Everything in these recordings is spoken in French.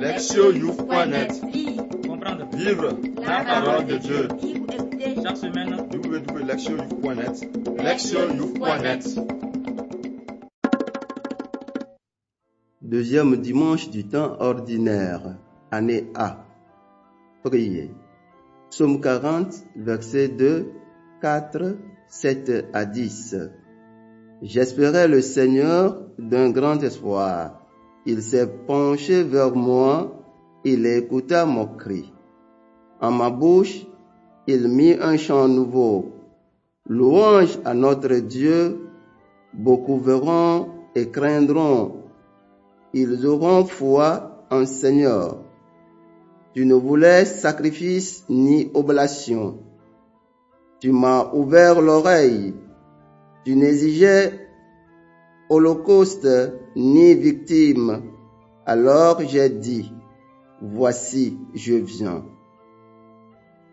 Lectioyouf.net Comprendre. Vivre la parole de Dieu. Chaque semaine, www.lectioyouf.net Lectioyouf.net Deuxième dimanche du temps ordinaire, année A. Priez. Psaume 40, versets 2, 4, 7 à 10. J'espérais le Seigneur d'un grand espoir. Il s'est penché vers moi, il écouta mon cri. En ma bouche, il mit un chant nouveau. Louange à notre Dieu, beaucoup verront et craindront. Ils auront foi en Seigneur. Tu ne voulais sacrifice ni oblation. Tu m'as ouvert l'oreille. Tu n'exigeais holocauste ni victime. Alors j'ai dit, voici, je viens.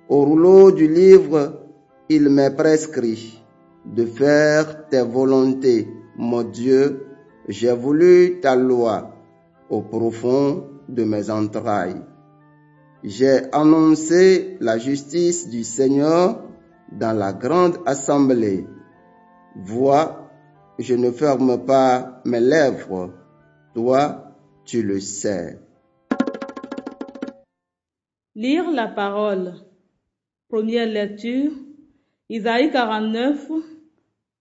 Au rouleau du livre, il m'est prescrit de faire tes volontés, mon Dieu. J'ai voulu ta loi au profond de mes entrailles. J'ai annoncé la justice du Seigneur dans la grande assemblée. Vois, je ne ferme pas mes lèvres. Toi, tu le sais. Lire la parole. Première lecture. Isaïe 49,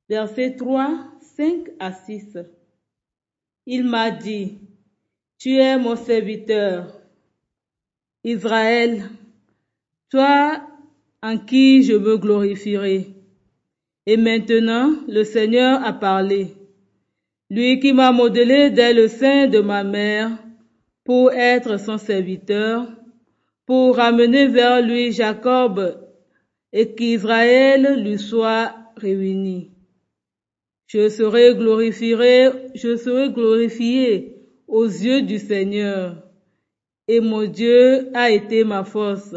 versets 3, 5 à 6. Il m'a dit, Tu es mon serviteur, Israël, toi en qui je me glorifierai. Et maintenant, le Seigneur a parlé, lui qui m'a modelé dès le sein de ma mère pour être son serviteur, pour ramener vers lui Jacob et qu'Israël lui soit réuni. Je serai glorifié, je serai glorifié aux yeux du Seigneur, et mon Dieu a été ma force.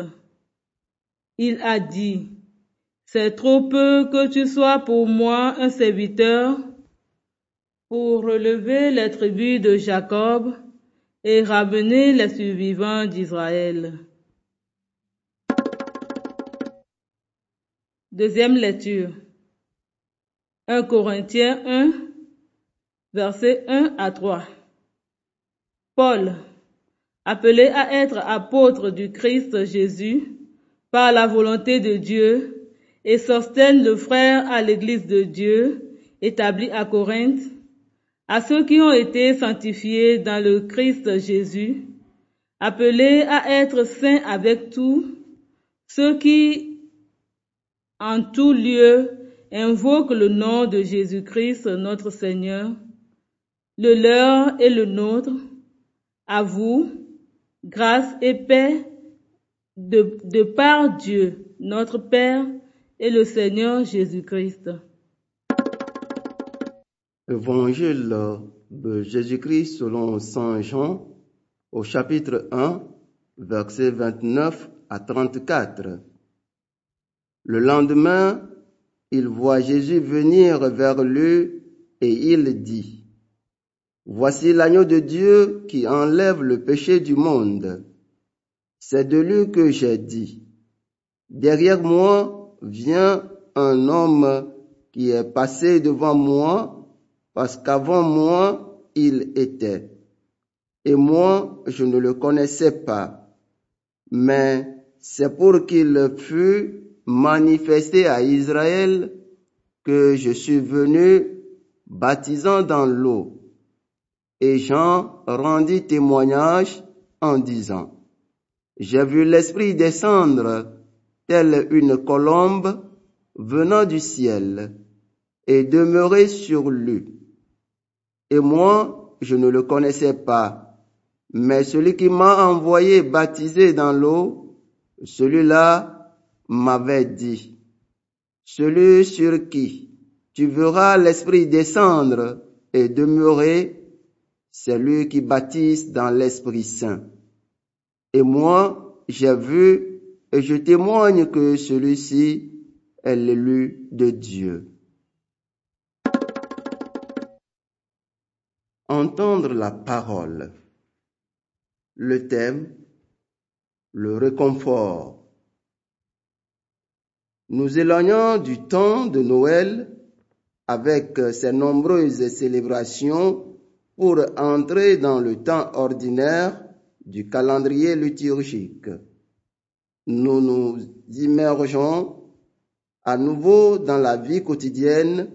Il a dit, c'est trop peu que tu sois pour moi un serviteur pour relever les tribus de Jacob et ramener les survivants d'Israël. Deuxième lecture. 1 Corinthiens 1, versets 1 à 3. Paul, appelé à être apôtre du Christ Jésus par la volonté de Dieu, et Sostène le frère à l'église de Dieu établie à Corinthe, à ceux qui ont été sanctifiés dans le Christ Jésus, appelés à être saints avec tous, ceux qui en tout lieu invoquent le nom de Jésus-Christ notre Seigneur, le leur et le nôtre, à vous, grâce et paix de, de par Dieu, notre Père et le Seigneur Jésus-Christ. Évangile de Jésus-Christ selon Saint Jean au chapitre 1, versets 29 à 34. Le lendemain, il voit Jésus venir vers lui et il dit, Voici l'agneau de Dieu qui enlève le péché du monde. C'est de lui que j'ai dit, Derrière moi vient un homme qui est passé devant moi parce qu'avant moi il était. Et moi je ne le connaissais pas. Mais c'est pour qu'il fût manifesté à Israël que je suis venu baptisant dans l'eau. Et Jean rendit témoignage en disant, J'ai vu l'Esprit descendre telle une colombe venant du ciel et demeurer sur lui. Et moi, je ne le connaissais pas, mais celui qui m'a envoyé baptiser dans l'eau, celui-là m'avait dit, celui sur qui tu verras l'Esprit descendre et demeurer, c'est lui qui baptise dans l'Esprit Saint. Et moi, j'ai vu et je témoigne que celui-ci est l'élu de Dieu. Entendre la parole. le thème, le réconfort. Nous éloignons du temps de Noël avec ses nombreuses célébrations pour entrer dans le temps ordinaire du calendrier liturgique. Nous nous immergeons à nouveau dans la vie quotidienne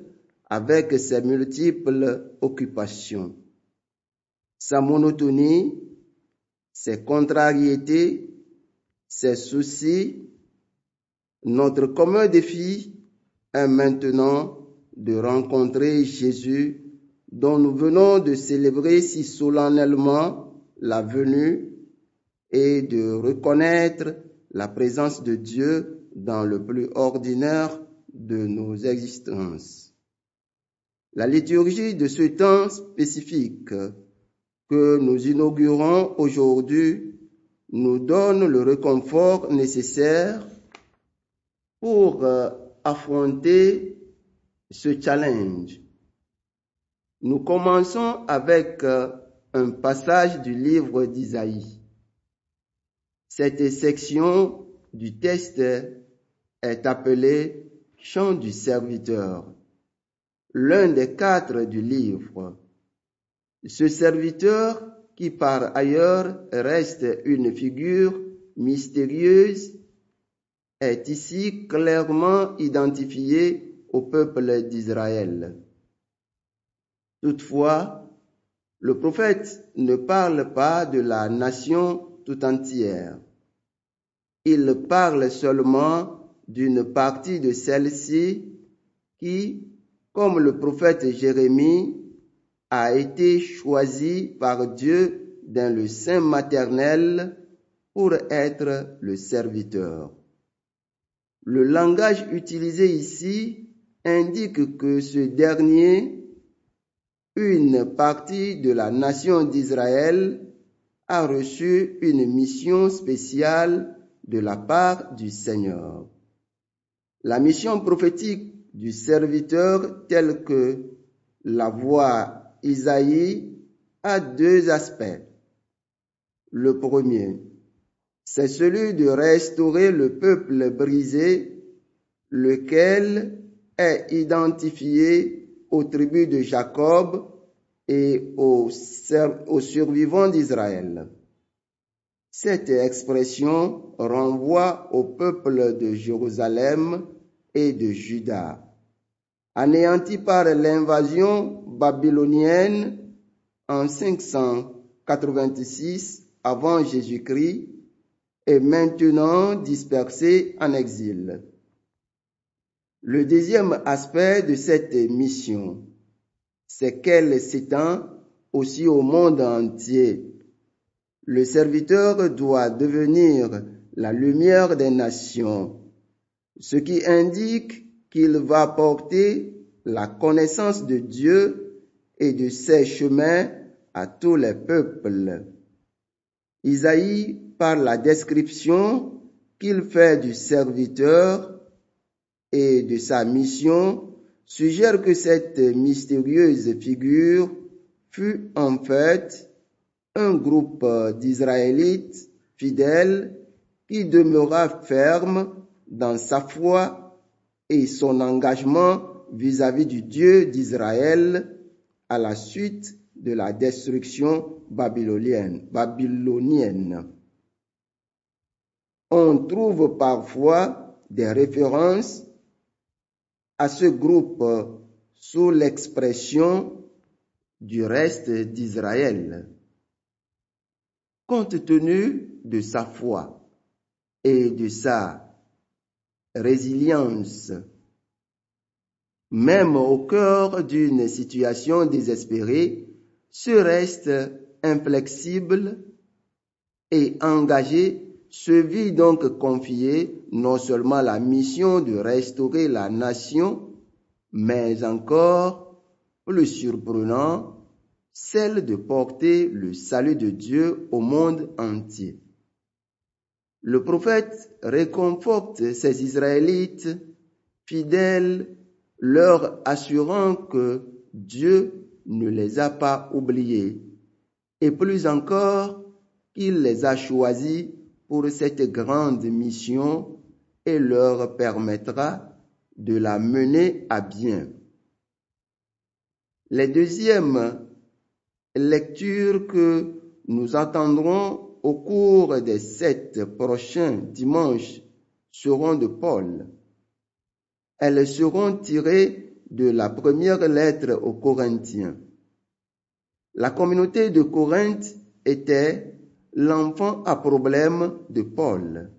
avec ses multiples occupations. Sa monotonie, ses contrariétés, ses soucis, notre commun défi est maintenant de rencontrer Jésus dont nous venons de célébrer si solennellement la venue et de reconnaître la présence de Dieu dans le plus ordinaire de nos existences. La liturgie de ce temps spécifique que nous inaugurons aujourd'hui nous donne le réconfort nécessaire pour euh, affronter ce challenge. Nous commençons avec euh, un passage du livre d'Isaïe. Cette section du texte est appelée Chant du serviteur, l'un des quatre du livre. Ce serviteur, qui par ailleurs reste une figure mystérieuse, est ici clairement identifié au peuple d'Israël. Toutefois, le prophète ne parle pas de la nation tout entière. Il parle seulement d'une partie de celle-ci qui, comme le prophète Jérémie, a été choisie par Dieu dans le sein maternel pour être le serviteur. Le langage utilisé ici indique que ce dernier une partie de la nation d'Israël a reçu une mission spéciale de la part du Seigneur. La mission prophétique du serviteur telle que la voix Isaïe a deux aspects. Le premier, c'est celui de restaurer le peuple brisé, lequel est identifié aux tribus de Jacob et aux, survivants d'Israël. Cette expression renvoie au peuple de Jérusalem et de Juda, anéanti par l'invasion babylonienne en 586 avant Jésus-Christ et maintenant dispersé en exil. Le deuxième aspect de cette mission, c'est qu'elle s'étend aussi au monde entier. Le serviteur doit devenir la lumière des nations, ce qui indique qu'il va porter la connaissance de Dieu et de ses chemins à tous les peuples. Isaïe, par la description qu'il fait du serviteur, et de sa mission suggère que cette mystérieuse figure fut en fait un groupe d'Israélites fidèles qui demeura ferme dans sa foi et son engagement vis-à-vis du Dieu d'Israël à la suite de la destruction babylonienne. babylonienne. On trouve parfois des références à ce groupe sous l'expression du reste d'Israël. Compte tenu de sa foi et de sa résilience, même au cœur d'une situation désespérée, ce reste inflexible et engagé se vit donc confier non seulement la mission de restaurer la nation, mais encore, le surprenant, celle de porter le salut de Dieu au monde entier. Le prophète réconforte ces Israélites fidèles, leur assurant que Dieu ne les a pas oubliés, et plus encore, qu'il les a choisis pour cette grande mission et leur permettra de la mener à bien. Les deuxièmes lectures que nous entendrons au cours des sept prochains dimanches seront de Paul. Elles seront tirées de la première lettre aux Corinthiens. La communauté de Corinthe était l'enfant à problème de Paul.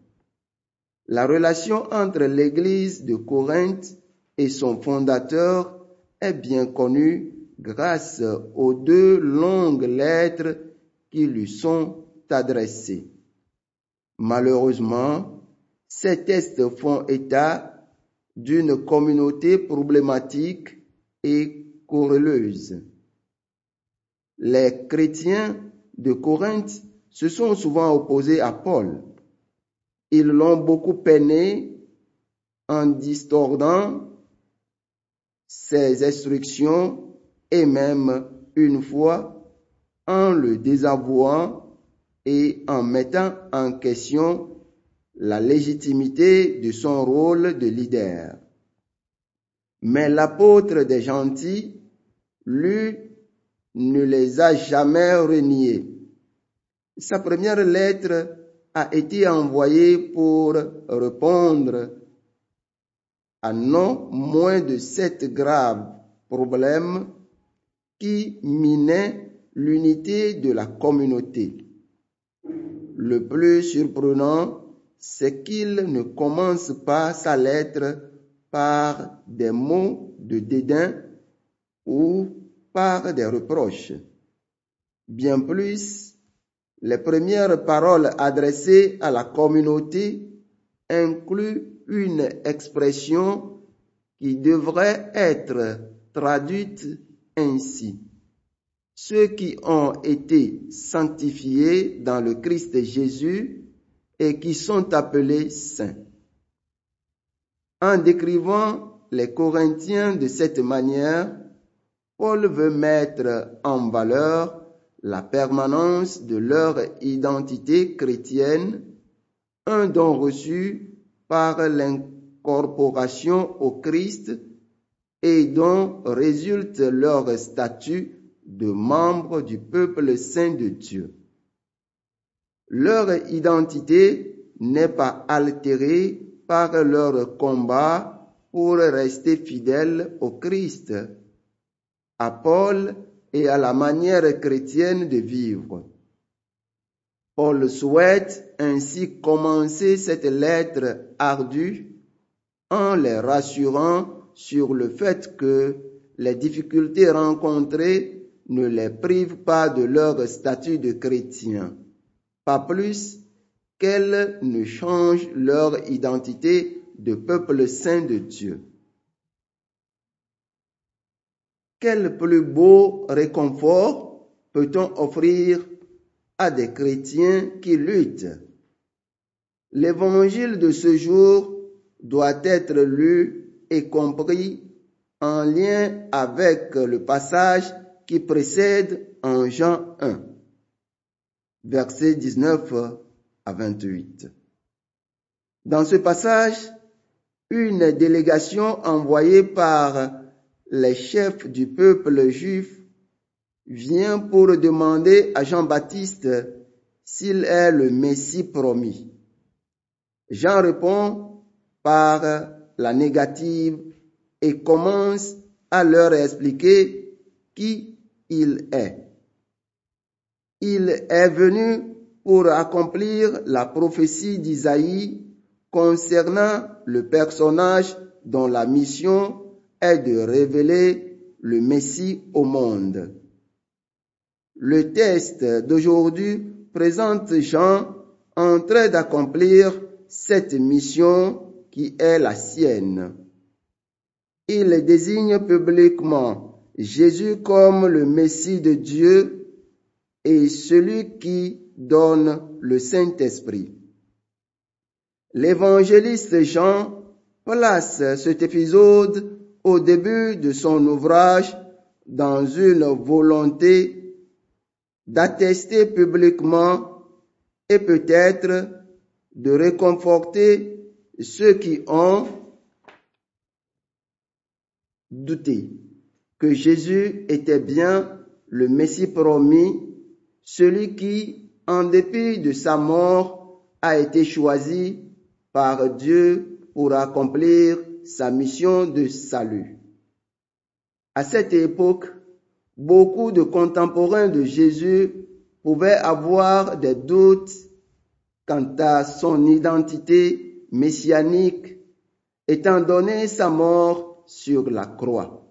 La relation entre l'église de Corinthe et son fondateur est bien connue grâce aux deux longues lettres qui lui sont adressées. Malheureusement, ces tests font état d'une communauté problématique et querelleuse. Les chrétiens de Corinthe se sont souvent opposés à Paul. Ils l'ont beaucoup peiné en distordant ses instructions et même une fois en le désavouant et en mettant en question la légitimité de son rôle de leader. Mais l'apôtre des gentils, lui, ne les a jamais reniés. Sa première lettre a été envoyée pour répondre à non moins de sept graves problèmes qui minaient l'unité de la communauté. Le plus surprenant, c'est qu'il ne commence pas sa lettre par des mots de dédain ou par des reproches. Bien plus, les premières paroles adressées à la communauté incluent une expression qui devrait être traduite ainsi. Ceux qui ont été sanctifiés dans le Christ Jésus et qui sont appelés saints. En décrivant les Corinthiens de cette manière, Paul veut mettre en valeur la permanence de leur identité chrétienne, un don reçu par l'incorporation au Christ et dont résulte leur statut de membre du peuple saint de Dieu. Leur identité n'est pas altérée par leur combat pour rester fidèles au Christ, et à la manière chrétienne de vivre. Paul souhaite ainsi commencer cette lettre ardue en les rassurant sur le fait que les difficultés rencontrées ne les privent pas de leur statut de chrétien pas plus qu'elles ne changent leur identité de peuple saint de Dieu. Quel plus beau réconfort peut-on offrir à des chrétiens qui luttent? L'évangile de ce jour doit être lu et compris en lien avec le passage qui précède en Jean 1 versets 19 à 28. Dans ce passage, une délégation envoyée par les chefs du peuple juif vient pour demander à Jean-Baptiste s'il est le Messie promis. Jean répond par la négative et commence à leur expliquer qui il est. Il est venu pour accomplir la prophétie d'Isaïe concernant le personnage dont la mission est de révéler le Messie au monde. Le texte d'aujourd'hui présente Jean en train d'accomplir cette mission qui est la sienne. Il désigne publiquement Jésus comme le Messie de Dieu et celui qui donne le Saint-Esprit. L'évangéliste Jean place cet épisode au début de son ouvrage dans une volonté d'attester publiquement et peut-être de réconforter ceux qui ont douté que Jésus était bien le Messie promis, celui qui, en dépit de sa mort, a été choisi par Dieu pour accomplir sa mission de salut. À cette époque, beaucoup de contemporains de Jésus pouvaient avoir des doutes quant à son identité messianique, étant donné sa mort sur la croix.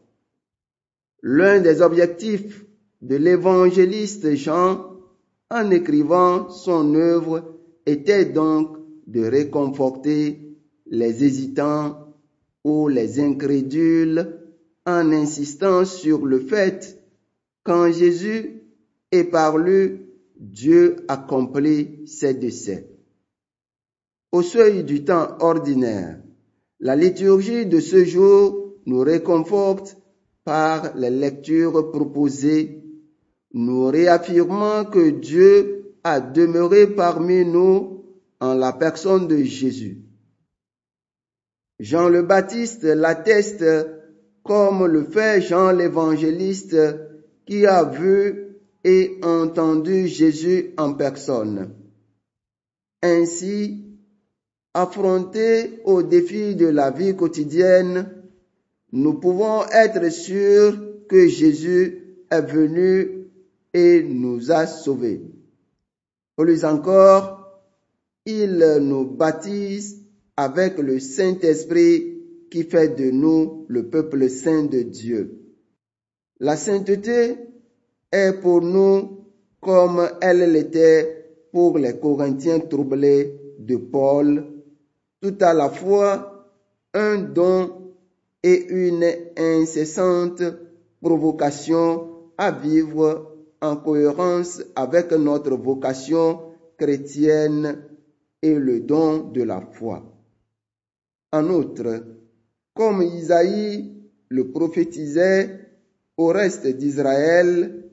L'un des objectifs de l'évangéliste Jean, en écrivant son œuvre, était donc de réconforter les hésitants ou les incrédules en insistant sur le fait qu'en Jésus est par lui, Dieu accomplit ses décès. Au seuil du temps ordinaire, la liturgie de ce jour nous réconforte par les lectures proposées, nous réaffirmant que Dieu a demeuré parmi nous en la personne de Jésus. Jean le Baptiste l'atteste comme le fait Jean l'évangéliste qui a vu et entendu Jésus en personne. Ainsi, affrontés aux défis de la vie quotidienne, nous pouvons être sûrs que Jésus est venu et nous a sauvés. Plus encore, il nous baptise avec le Saint-Esprit qui fait de nous le peuple saint de Dieu. La sainteté est pour nous comme elle l'était pour les Corinthiens troublés de Paul, tout à la fois un don et une incessante provocation à vivre en cohérence avec notre vocation chrétienne et le don de la foi. En outre, comme Isaïe le prophétisait au reste d'Israël,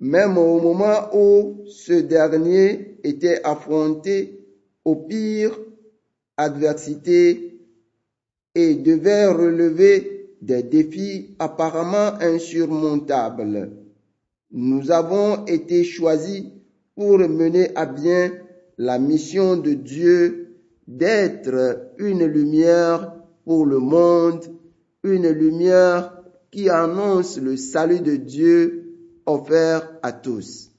même au moment où ce dernier était affronté aux pires adversités et devait relever des défis apparemment insurmontables. Nous avons été choisis pour mener à bien la mission de Dieu d'être une lumière pour le monde, une lumière qui annonce le salut de Dieu offert à tous.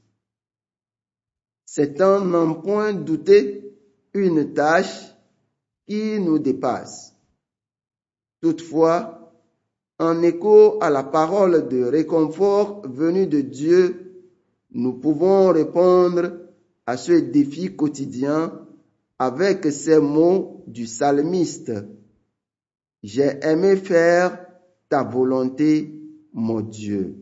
C'est un n'en point douter une tâche qui nous dépasse. Toutefois, en écho à la parole de réconfort venue de Dieu, nous pouvons répondre à ce défi quotidien avec ces mots du psalmiste. J'ai aimé faire ta volonté, mon Dieu.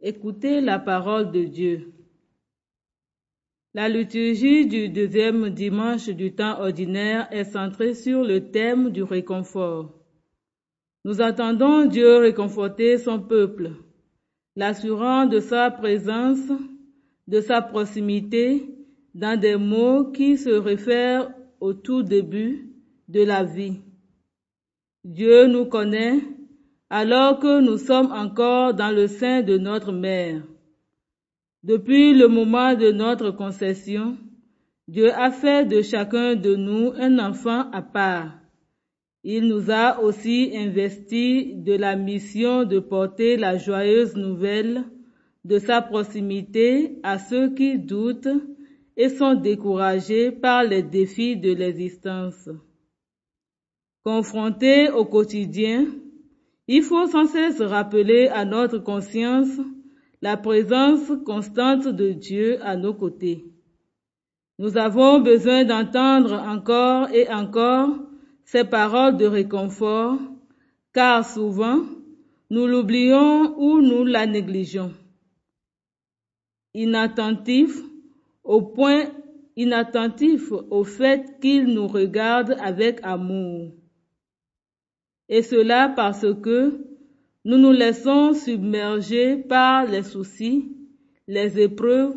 Écoutez la parole de Dieu. La liturgie du deuxième dimanche du temps ordinaire est centrée sur le thème du réconfort. Nous attendons Dieu réconforter son peuple, l'assurant de sa présence, de sa proximité, dans des mots qui se réfèrent au tout début de la vie. Dieu nous connaît alors que nous sommes encore dans le sein de notre mère. Depuis le moment de notre conception, Dieu a fait de chacun de nous un enfant à part. Il nous a aussi investis de la mission de porter la joyeuse nouvelle de sa proximité à ceux qui doutent et sont découragés par les défis de l'existence. Confrontés au quotidien, il faut sans cesse rappeler à notre conscience la présence constante de Dieu à nos côtés. Nous avons besoin d'entendre encore et encore ces paroles de réconfort, car souvent nous l'oublions ou nous la négligeons. Inattentifs au point inattentif au fait qu'il nous regarde avec amour. Et cela parce que nous nous laissons submerger par les soucis, les épreuves,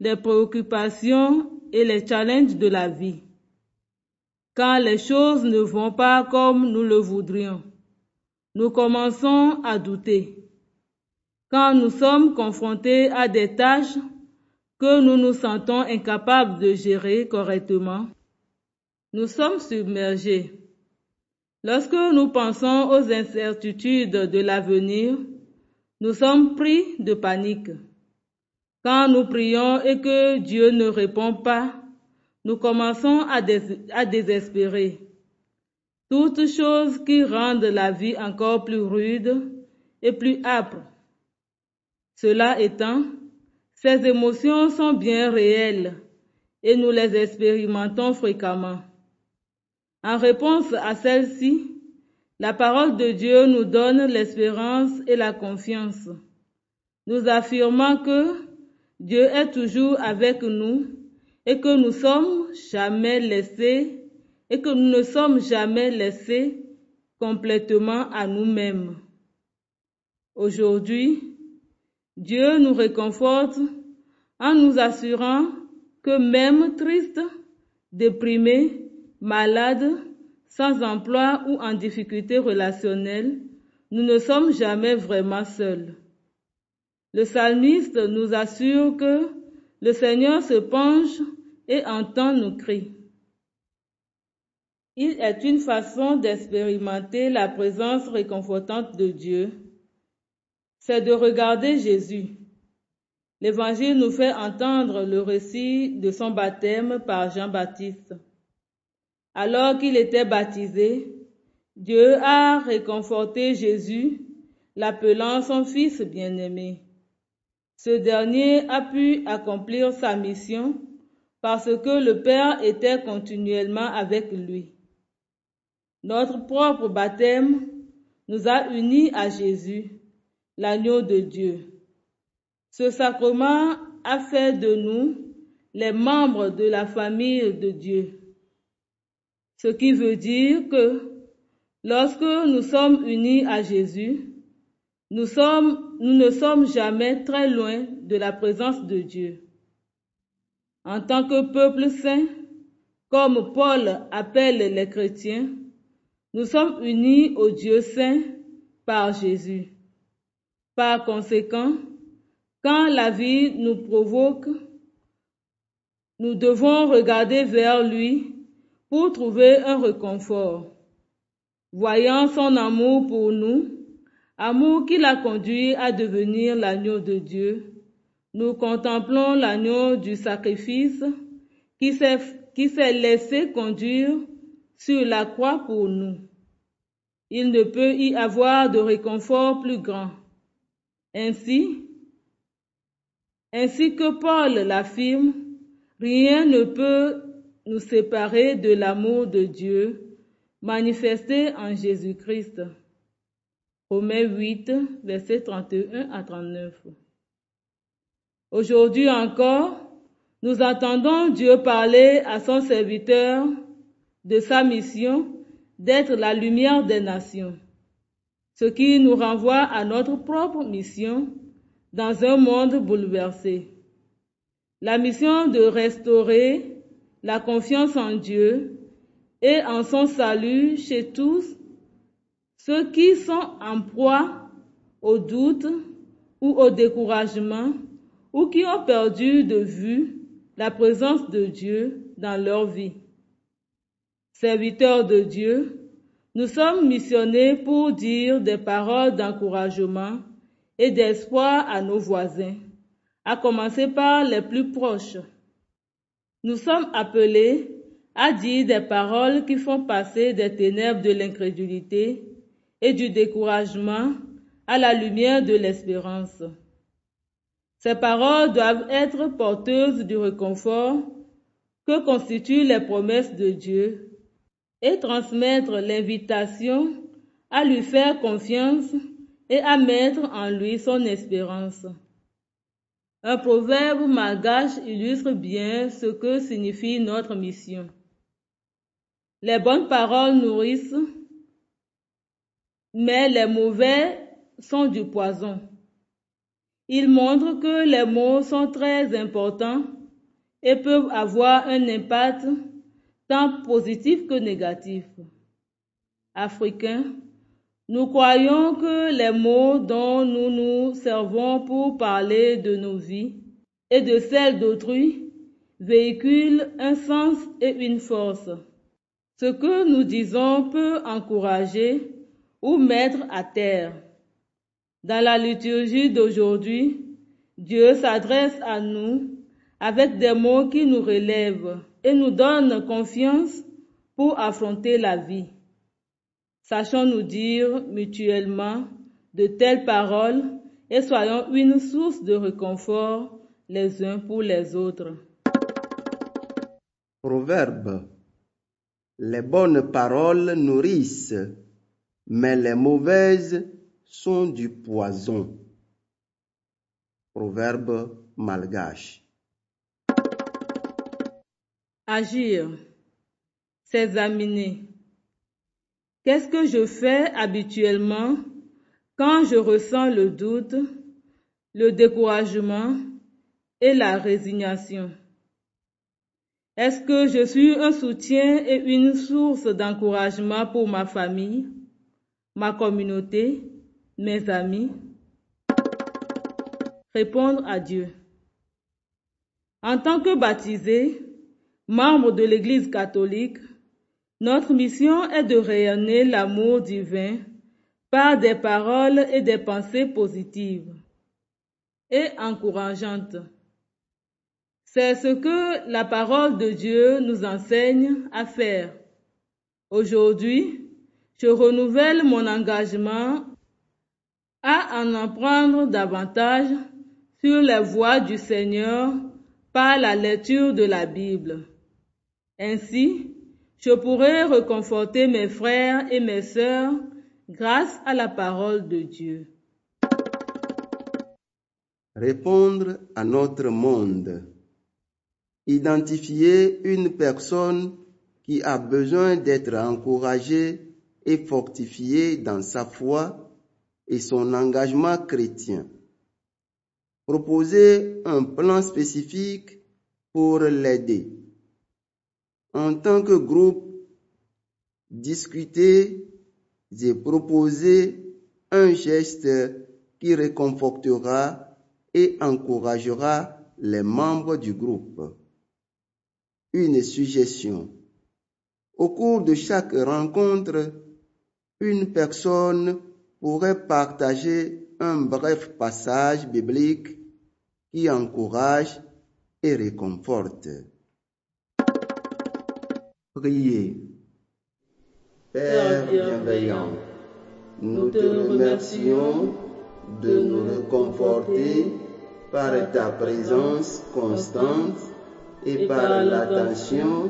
les préoccupations et les challenges de la vie. Quand les choses ne vont pas comme nous le voudrions, nous commençons à douter. Quand nous sommes confrontés à des tâches que nous nous sentons incapables de gérer correctement, nous sommes submergés. Lorsque nous pensons aux incertitudes de l'avenir, nous sommes pris de panique. Quand nous prions et que Dieu ne répond pas, nous commençons à, désespérer. Toutes choses qui rendent la vie encore plus rude et plus âpre. Cela étant, ces émotions sont bien réelles et nous les expérimentons fréquemment. En réponse à celle-ci, la parole de Dieu nous donne l'espérance et la confiance, nous affirmant que Dieu est toujours avec nous et que nous sommes jamais laissés et que nous ne sommes jamais laissés complètement à nous-mêmes. Aujourd'hui, Dieu nous réconforte en nous assurant que même triste, déprimé, malades, sans emploi ou en difficulté relationnelle, nous ne sommes jamais vraiment seuls. Le psalmiste nous assure que le Seigneur se penche et entend nos cris. Il est une façon d'expérimenter la présence réconfortante de Dieu. C'est de regarder Jésus. L'Évangile nous fait entendre le récit de son baptême par Jean-Baptiste. Alors qu'il était baptisé, Dieu a réconforté Jésus, l'appelant son Fils bien-aimé. Ce dernier a pu accomplir sa mission parce que le Père était continuellement avec lui. Notre propre baptême nous a unis à Jésus, l'agneau de Dieu. Ce sacrement a fait de nous les membres de la famille de Dieu. Ce qui veut dire que lorsque nous sommes unis à Jésus, nous, ne sommes jamais très loin de la présence de Dieu. En tant que peuple saint, comme Paul appelle les chrétiens, nous sommes unis au Dieu saint par Jésus. Par conséquent, quand la vie nous provoque, nous devons regarder vers lui pour trouver un réconfort. Voyant son amour pour nous, amour qui l'a conduit à devenir l'agneau de Dieu, nous contemplons l'agneau du sacrifice qui s'est laissé conduire sur la croix pour nous. Il ne peut y avoir de réconfort plus grand. Ainsi, ainsi que Paul l'affirme, rien ne peut nous séparer de l'amour de Dieu manifesté en Jésus-Christ. Romains 8, versets 31 à 39. Aujourd'hui encore, nous entendons Dieu parler à son serviteur de sa mission d'être la lumière des nations, ce qui nous renvoie à notre propre mission dans un monde bouleversé. La mission de restaurer la confiance en Dieu et en son salut chez tous ceux qui sont en proie au doute ou au découragement ou qui ont perdu de vue la présence de Dieu dans leur vie. Serviteurs de Dieu, nous sommes missionnés pour dire des paroles d'encouragement et d'espoir à nos voisins, à commencer par les plus proches. Nous sommes appelés à dire des paroles qui font passer des ténèbres de l'incrédulité et du découragement à la lumière de l'espérance. Ces paroles doivent être porteuses du réconfort que constituent les promesses de Dieu et transmettre l'invitation à lui faire confiance et à mettre en lui son espérance. Un proverbe malgache illustre bien ce que signifie notre mission. Les bonnes paroles nourrissent, mais les mauvais sont du poison. Il montre que les mots sont très importants et peuvent avoir un impact tant positif que négatif. Africains, nous croyons que les mots dont nous nous servons pour parler de nos vies et de celles d'autrui véhiculent un sens et une force. Ce que nous disons peut encourager ou mettre à terre. Dans la liturgie d'aujourd'hui, Dieu s'adresse à nous avec des mots qui nous relèvent et nous donnent confiance pour affronter la vie. Sachons nous dire mutuellement de telles paroles et soyons une source de réconfort les uns pour les autres. Proverbe. Les bonnes paroles nourrissent, mais les mauvaises sont du poison. Proverbe malgache. Agir. S'examiner. Qu'est-ce que je fais habituellement quand je ressens le doute, le découragement et la résignation? Est-ce que je suis un soutien et une source d'encouragement pour ma famille, ma communauté, mes amis? Répondre à Dieu. En tant que baptisé, membre de l'Église catholique, notre mission est de rayonner l'amour divin par des paroles et des pensées positives et encourageantes. C'est ce que la parole de Dieu nous enseigne à faire. Aujourd'hui, je renouvelle mon engagement à en apprendre davantage sur les voies du Seigneur par la lecture de la Bible. Ainsi, je pourrai reconforter mes frères et mes sœurs grâce à la parole de Dieu. Répondre à notre monde. Identifier une personne qui a besoin d'être encouragée et fortifiée dans sa foi et son engagement chrétien. Proposer un plan spécifique pour l'aider en tant que groupe, discuter et proposer un geste qui réconfortera et encouragera les membres du groupe. Une suggestion. Au cours de chaque rencontre, une personne pourrait partager un bref passage biblique qui encourage et réconforte. Priez. Père bienveillant, nous te remercions de nous réconforter par ta présence constante et par l'attention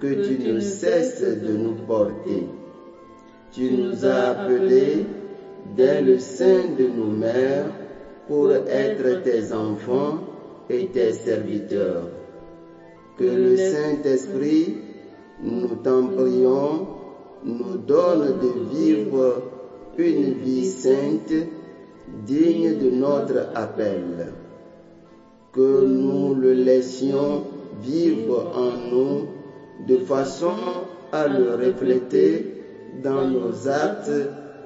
que tu ne cesses de nous porter. Tu nous as appelés dès le sein de nos mères pour être tes enfants et tes serviteurs. Que le Saint-Esprit nous t'en prions, nous donne de vivre une vie sainte, digne de notre appel. Que nous le laissions vivre en nous de façon à le refléter dans nos actes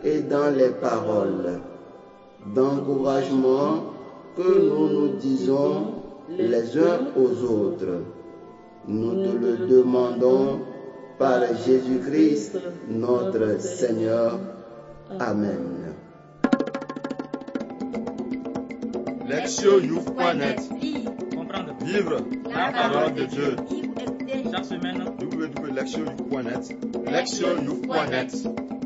et dans les paroles. D'encouragement que nous nous disons les uns aux autres. Nous te le demandons par Jésus-Christ, notre Seigneur. Amen. Lectionyouth.net Comprendre. Vivre la parole de Dieu. Chaque semaine, Lectionyouth.net